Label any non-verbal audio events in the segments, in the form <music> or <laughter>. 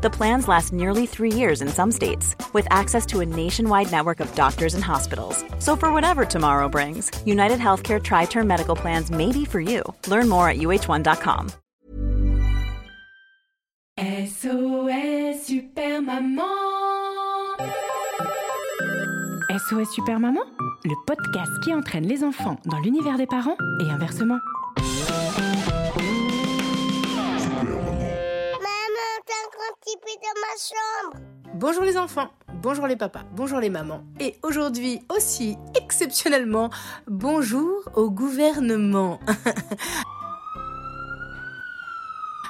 The plans last nearly three years in some states, with access to a nationwide network of doctors and hospitals. So, for whatever tomorrow brings, United Healthcare Tri Term Medical Plans may be for you. Learn more at uh1.com. SOS Super Maman SOS Super Maman, le podcast qui entraîne les enfants dans l'univers des parents et inversement. Bonjour les enfants, bonjour les papas, bonjour les mamans. Et aujourd'hui aussi, exceptionnellement, bonjour au gouvernement. <laughs>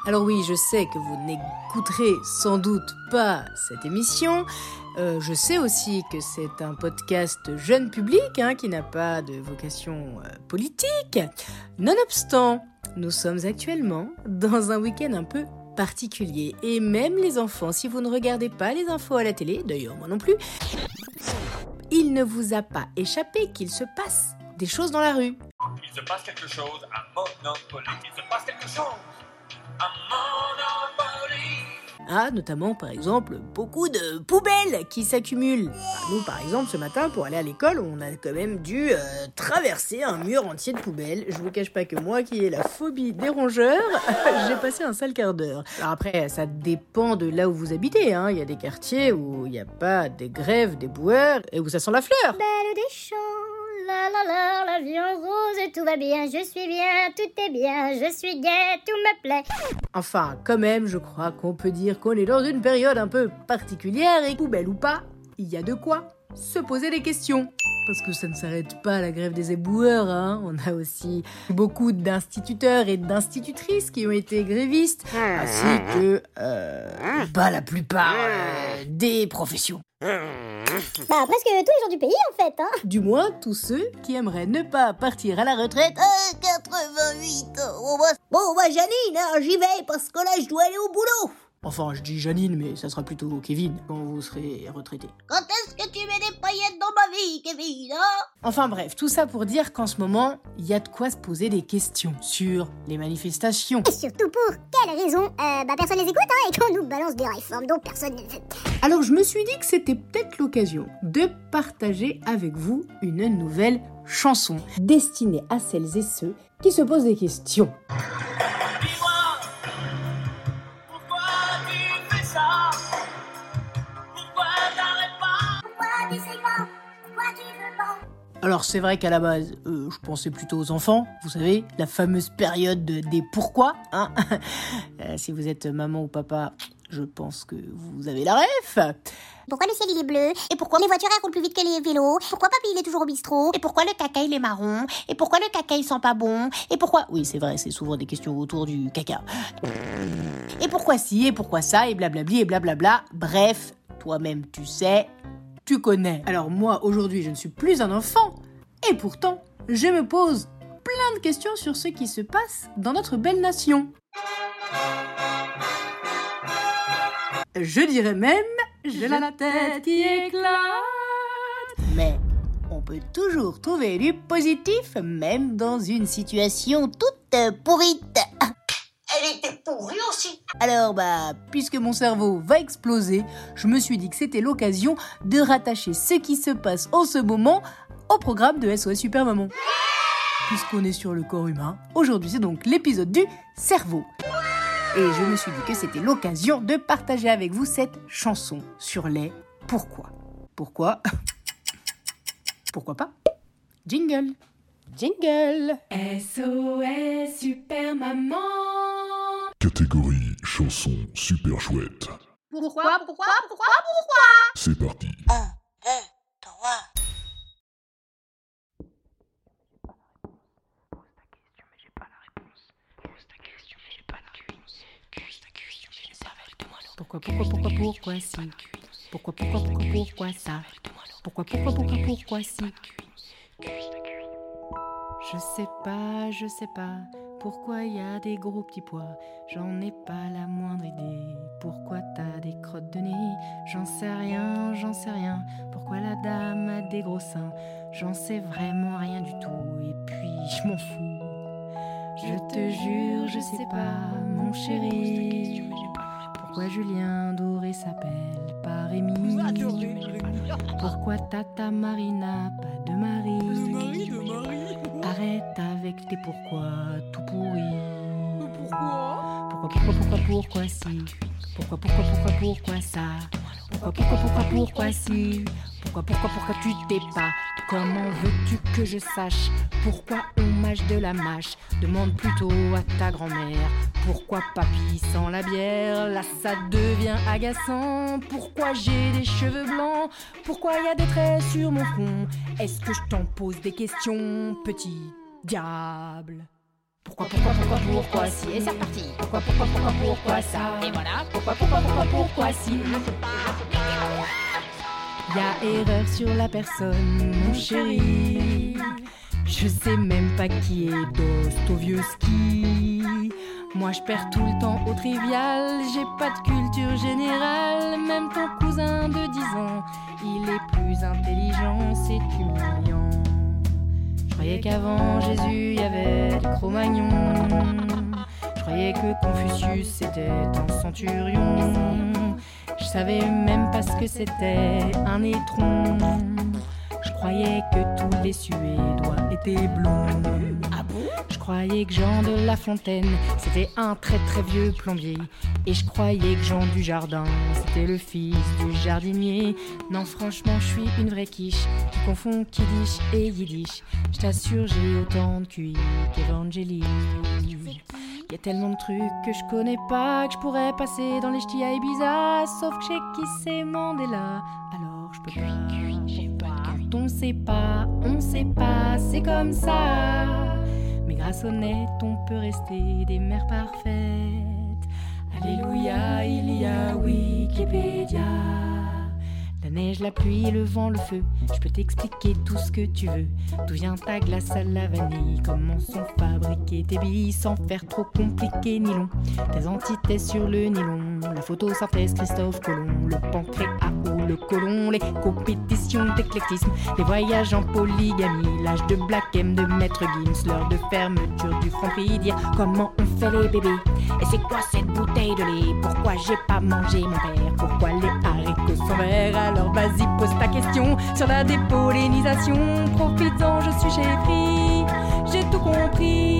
Alors oui, je sais que vous n'écouterez sans doute pas cette émission. Euh, je sais aussi que c'est un podcast jeune public hein, qui n'a pas de vocation euh, politique. Nonobstant, nous sommes actuellement dans un week-end un peu particulier. Et même les enfants, si vous ne regardez pas les infos à la télé, d'ailleurs moi non plus, il ne vous a pas échappé qu'il se passe des choses dans la rue. Il se passe quelque chose à Monopoly. Il se passe quelque chose à Monopoly. Ah, notamment par exemple beaucoup de poubelles qui s'accumulent. Nous par exemple ce matin pour aller à l'école on a quand même dû euh, traverser un mur entier de poubelles. Je vous cache pas que moi qui ai la phobie des rongeurs, <laughs> j'ai passé un sale quart d'heure. Alors après ça dépend de là où vous habitez. Hein. Il y a des quartiers où il n'y a pas des grèves des boueurs et où ça sent la fleur. Tout va bien, je suis bien, tout est bien, je suis gaie, tout me plaît. Enfin, quand même, je crois qu'on peut dire qu'on est dans une période un peu particulière et poubelle ou pas, il y a de quoi se poser des questions. Parce que ça ne s'arrête pas à la grève des éboueurs, hein. On a aussi beaucoup d'instituteurs et d'institutrices qui ont été grévistes, ainsi que, euh, bah, la plupart euh, des professions. Bah, presque tous les gens du pays en fait, hein. Du moins, tous ceux qui aimeraient ne pas partir à la retraite Euh, 88 ans. Bon, bah, Janine, hein, j'y vais parce que là, je dois aller au boulot. Enfin, je dis Janine, mais ça sera plutôt Kevin quand vous serez retraité. Quand est-ce que paillettes dans ma vie, Kevin, hein Enfin bref, tout ça pour dire qu'en ce moment, il y a de quoi se poser des questions sur les manifestations. Et surtout pour quelle raison euh, Bah, personne les écoute, hein, et qu'on nous balance des réformes dont personne ne veut. Alors je me suis dit que c'était peut-être l'occasion de partager avec vous une nouvelle chanson destinée à celles et ceux qui se posent des questions. Alors c'est vrai qu'à la base, euh, je pensais plutôt aux enfants, vous savez, la fameuse période de- des pourquoi. Hein <laughs> Euh, si vous êtes maman ou papa, je pense que vous avez la ref. Pourquoi le ciel il est bleu? Et pourquoi les voitures elles plus vite que les vélos? Pourquoi papy il est toujours au bistrot? Et pourquoi le caca il est marron? Et pourquoi le caca il sent pas bon? Et pourquoi? Oui, c'est vrai, c'est souvent des questions autour du caca. Et pourquoi ci? Et pourquoi ça? Et blablabli et blablabla. Bref, toi-même tu sais, tu connais. Alors moi, aujourd'hui, je ne suis plus un enfant. Et pourtant, je me pose plein de questions sur ce qui se passe dans notre belle nation. Je dirais même, j'ai la tête qui éclate. Mais on peut toujours trouver du positif, même dans une situation toute pourrite. Aussi Alors bah, puisque mon cerveau va exploser, je me suis dit que c'était l'occasion de rattacher ce qui se passe en ce moment au programme de SOS Super Maman. Puisqu'on est sur le corps humain, aujourd'hui c'est donc l'épisode du cerveau. Et je me suis dit que c'était l'occasion de partager avec vous cette chanson sur les pourquoi. Pourquoi? <laughs> Pourquoi pas? Jingle Jingle SOS Super Maman Catégorie chanson super chouette. Pourquoi Pourquoi Pourquoi C'est parti. Pourquoi, pourquoi, pourquoi, pourquoi si? Pourquoi, pourquoi, pourquoi, pourquoi ça? Pourquoi, pourquoi, pourquoi, pourquoi si? Je sais pas, je sais pas Pourquoi y a des gros petits pois? J'en ai pas la moindre idée. Pourquoi t'as des crottes de nez? J'en sais rien, j'en sais rien. Pourquoi la dame a des gros seins? J'en sais vraiment rien du tout. Et puis <laughs> je m'en fous. Je te jure, je sais pas, mon chéri. Pourquoi Julien Doré s'appelle pas Rémi? Pourquoi Tata Marina pas de mari? Arrête avec tes pourquoi tout pourri. Pourquoi? Pourquoi, pourquoi, pourquoi, pourquoi si? Pourquoi, pourquoi, pourquoi, pourquoi ça? Pourquoi, pourquoi, pourquoi, pourquoi si? Pourquoi, pourquoi, pourquoi tu t'es pas? Comment veux-tu que je sache? Pourquoi on mâche de la mâche? Demande plutôt à ta grand-mère. Pourquoi papy sans la bière? Là ça devient agaçant. Pourquoi j'ai des cheveux blancs? Pourquoi y a des traits sur mon front? Est-ce que je t'en pose des questions? Petit diable. Pourquoi, pourquoi, pourquoi, pourquoi si? Et c'est reparti. Pourquoi, pourquoi, pourquoi, pourquoi ça? Et voilà. Pourquoi, pourquoi, pourquoi, pourquoi si? Y a erreur sur la personne, mon chéri. Je sais même pas qui est Dostoevsky Moi je perds tout le temps au trivial. J'ai pas de culture générale. Même ton cousin de 10 ans Il est plus intelligent, c'est humiliant croyais qu'avant Jésus, il y avait des Cro-Magnons. Je croyais que Confucius c'était un centurion. Je savais même pas ce que c'était un étron. Je croyais que tous les Suédois étaient blonds. Ah bon? Je croyais que Jean de La Fontaine c'était un très très vieux plombier. Et je croyais que Jean du Jardin c'était le fils du jardinier. Non, franchement, je suis une vraie quiche qui confond Kiddish et Yiddish. Je t'assure, j'ai autant de QI qu'Evangélie. Y a tellement de trucs que je connais pas que je pourrais passer dans les ch'tis à Ibiza. Sauf que je sais qui c'est Mandela. Alors je peux pas. On sait pas, on sait pas, c'est comme ça. Mais grâce au net, on peut rester des mères parfaites. Alléluia, il y a Wikipédia. La neige, la pluie, le vent, le feu. Je peux t'expliquer tout ce que tu veux. D'où vient ta glace à la vanille? Comment sont fabriquées tes billes sans faire trop compliqué ni long? Tes antithèses sur le nylon. La photosynthèse, Christophe Colomb. Le pancréas ou le côlon. Les compétitions d'éclectisme. Les voyages en polygamie. L'âge de Black M de Maître Gims. L'heure de fermeture du franc prix. Dire comment on fait les bébés? Et c'est quoi cette bouteille? De lait Pourquoi j'ai pas mangé mon père? Pourquoi les haricots sont verts? Alors vas-y, pose ta question sur la dépollinisation. Profites-en, je suis chez Free. J'ai tout compris.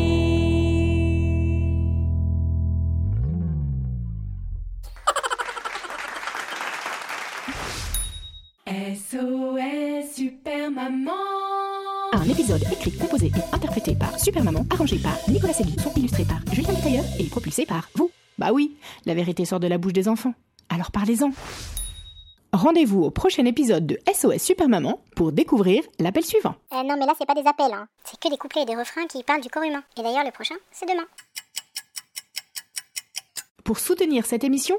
SOS Super Maman Un épisode écrit, composé et interprété par Super Maman, arrangé par Nicolas Segui, illustré par Julien Tailleur et propulsé par vous. Bah oui, la vérité sort de la bouche des enfants. Alors parlez-en. Rendez-vous au prochain épisode de SOS Super Maman pour découvrir l'appel suivant. Euh, non, mais là, c'est pas des appels, hein. C'est que des couplets et des refrains qui parlent du corps humain. Et d'ailleurs, le prochain, c'est demain. Pour soutenir cette émission,